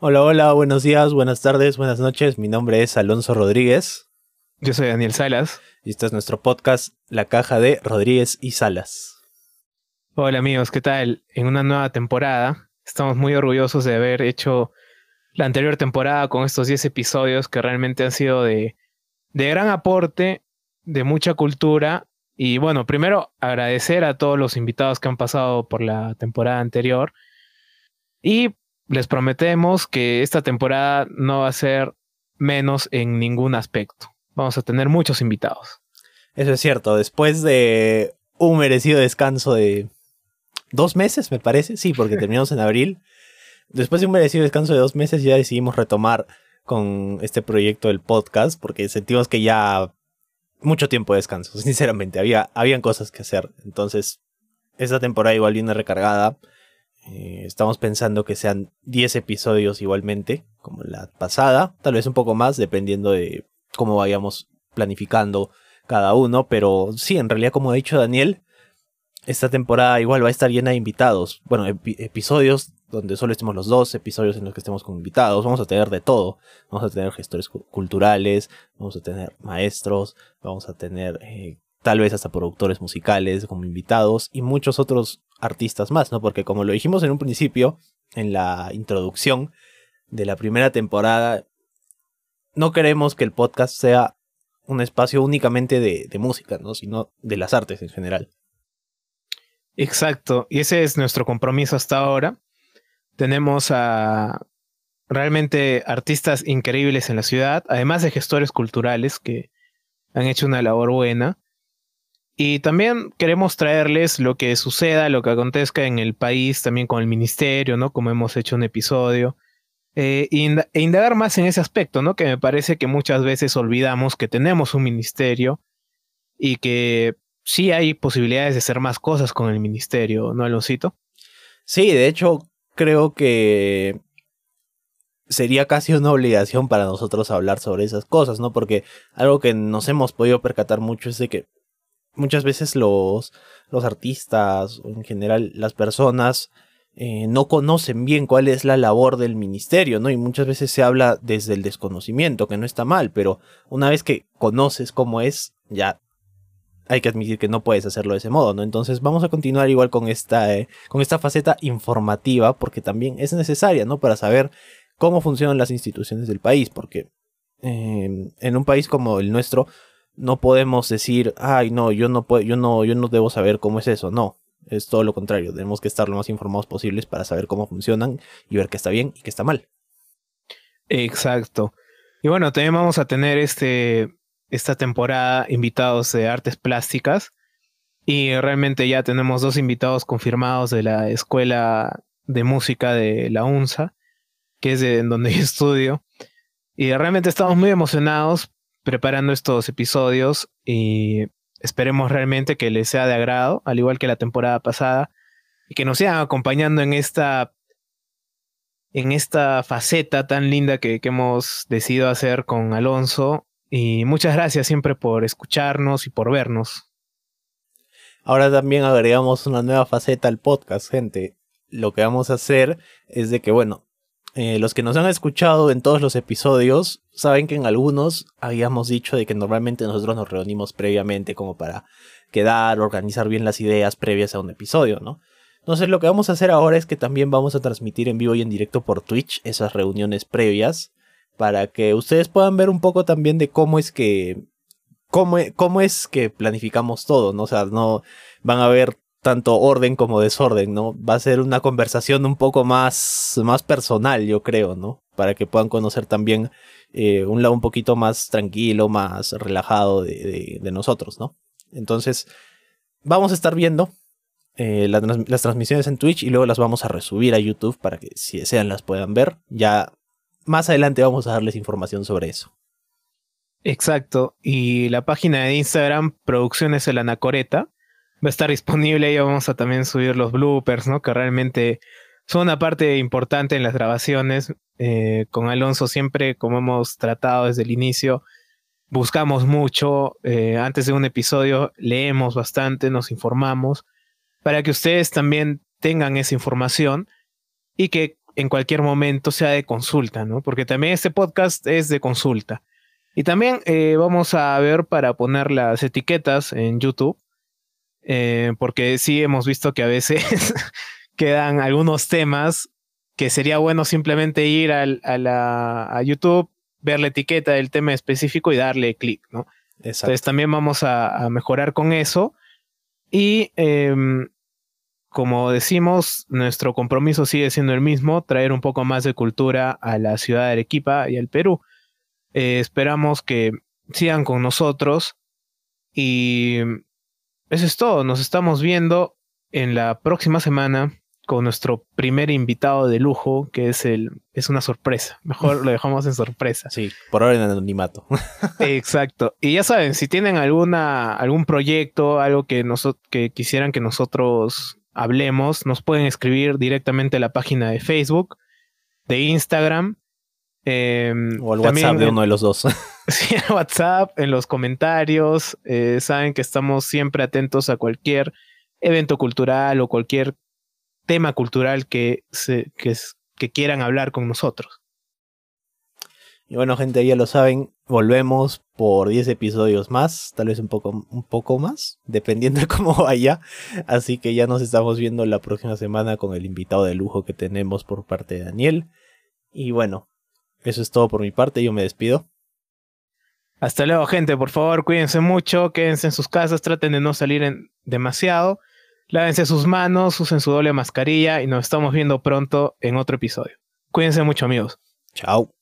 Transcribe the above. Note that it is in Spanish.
Hola, hola, buenos días, buenas tardes, buenas noches. Mi nombre es Alonso Rodríguez. Yo soy Daniel Salas. Y este es nuestro podcast, La Caja de Rodríguez y Salas. Hola amigos, ¿qué tal? En una nueva temporada. Estamos muy orgullosos de haber hecho la anterior temporada con estos 10 episodios que realmente han sido de, de gran aporte, de mucha cultura. Y bueno, primero agradecer a todos los invitados que han pasado por la temporada anterior. Y les prometemos que esta temporada no va a ser menos en ningún aspecto. Vamos a tener muchos invitados. Eso es cierto, después de un merecido descanso de dos meses, me parece, sí, porque terminamos en abril. Después de un merecido descanso de dos meses ya decidimos retomar con este proyecto del podcast porque sentimos que ya mucho tiempo de descanso, sinceramente, había habían cosas que hacer. Entonces, esta temporada igual viene recargada eh, estamos pensando que sean 10 episodios igualmente, como la pasada, tal vez un poco más, dependiendo de cómo vayamos planificando cada uno, pero sí, en realidad, como ha dicho Daniel, esta temporada igual va a estar llena de invitados. Bueno, episodios donde solo estemos los dos, episodios en los que estemos con invitados, vamos a tener de todo. Vamos a tener gestores culturales, vamos a tener maestros, vamos a tener eh, tal vez hasta productores musicales como invitados y muchos otros artistas más, ¿no? Porque como lo dijimos en un principio, en la introducción de la primera temporada, no queremos que el podcast sea un espacio únicamente de, música, ¿no? Sino de las artes en general. Exacto, y ese es nuestro compromiso hasta ahora. Tenemos a realmente artistas increíbles en la ciudad, además de gestores culturales que han hecho una labor buena. Y también queremos traerles lo que suceda, lo que acontezca en el país, también con el ministerio, ¿no? Como hemos hecho un episodio. Eh, e indagar más en ese aspecto, ¿no? Que me parece que muchas veces olvidamos que tenemos un ministerio y que sí hay posibilidades de hacer más cosas con el ministerio, ¿no, Aloncito? Sí, de hecho, creo que sería casi una obligación para nosotros hablar sobre esas cosas, ¿no? Porque algo que nos hemos podido percatar mucho es de que muchas veces los, los artistas o en general las personas eh, no conocen bien cuál es la labor del ministerio, ¿no? Y muchas veces se habla desde el desconocimiento, que no está mal, pero una vez que conoces cómo es, ya hay que admitir que no puedes hacerlo de ese modo, ¿no? Entonces vamos a continuar igual con esta, eh, con esta faceta informativa, porque también es necesaria, ¿no? Para saber cómo funcionan las instituciones del país, porque eh, en un país como el nuestro, no podemos decir, ay, no, yo no puedo, yo no, yo no debo saber cómo es eso. No, es todo lo contrario. Tenemos que estar lo más informados posibles para saber cómo funcionan y ver qué está bien y qué está mal. Exacto. Y bueno, también vamos a tener este, esta temporada invitados de artes plásticas. Y realmente ya tenemos dos invitados confirmados de la Escuela de Música de la UNSA, que es de donde yo estudio. Y realmente estamos muy emocionados preparando estos episodios y esperemos realmente que les sea de agrado, al igual que la temporada pasada, y que nos sigan acompañando en esta en esta faceta tan linda que, que hemos decidido hacer con Alonso. Y muchas gracias siempre por escucharnos y por vernos. Ahora también agregamos una nueva faceta al podcast, gente. Lo que vamos a hacer es de que, bueno, eh, los que nos han escuchado en todos los episodios saben que en algunos habíamos dicho de que normalmente nosotros nos reunimos previamente como para quedar, organizar bien las ideas previas a un episodio, ¿no? Entonces lo que vamos a hacer ahora es que también vamos a transmitir en vivo y en directo por Twitch esas reuniones previas para que ustedes puedan ver un poco también de cómo es que cómo, cómo es que planificamos todo, ¿no? O sea, no van a ver tanto orden como desorden, ¿no? Va a ser una conversación un poco más, más personal, yo creo, ¿no? Para que puedan conocer también eh, un lado un poquito más tranquilo, más relajado de, nosotros, ¿no? Entonces, vamos a estar viendo eh, las transmisiones en Twitch y luego las vamos a resubir a YouTube para que si desean las puedan ver. Ya más adelante vamos a darles información sobre eso. Exacto. Y la página de Instagram, Producciones El Anacoreta, va a estar disponible y vamos a también subir los bloopers, ¿no? Que realmente son una parte importante en las grabaciones. Eh, con Alonso siempre, como hemos tratado desde el inicio, buscamos mucho. Eh, antes de un episodio leemos bastante, nos informamos, para que ustedes también tengan esa información y que en cualquier momento sea de consulta, ¿no? Porque también este podcast es de consulta. Y también eh, vamos a ver para poner las etiquetas en YouTube, eh, porque sí hemos visto que a veces quedan algunos temas que sería bueno simplemente ir al, a, la, a YouTube, ver la etiqueta del tema específico y darle clic, ¿no? Entonces también vamos a, mejorar con eso. Y em, como decimos, nuestro compromiso sigue siendo el mismo, traer un poco más de cultura a la ciudad de Arequipa y al Perú. Eh, esperamos que sigan con nosotros y eso es todo. Nos estamos viendo en la próxima semana con nuestro primer invitado de lujo, que es el es una sorpresa. Mejor lo dejamos en sorpresa. Sí, por ahora en anonimato. Exacto. Y ya saben, si tienen alguna algún proyecto, algo que que quisieran que nosotros hablemos, nos pueden escribir directamente a la página de Facebook, de Instagram. Em, o al WhatsApp de uno de los dos. sí, WhatsApp, en los comentarios. Eh, saben que estamos siempre atentos a cualquier evento cultural o cualquier tema cultural que, se, que, que quieran hablar con nosotros. Y bueno, gente, ya lo saben, volvemos por 10 episodios más, tal vez un poco, un poco más, dependiendo de cómo vaya. Así que ya nos estamos viendo la próxima semana con el invitado de lujo que tenemos por parte de Daniel. Y bueno, eso es todo por mi parte, yo me despido. Hasta luego, gente, por favor, cuídense mucho, quédense en sus casas, traten de no salir en demasiado. Lávense sus manos, usen su doble mascarilla y nos estamos viendo pronto en otro episodio. Cuídense mucho amigos. Chao.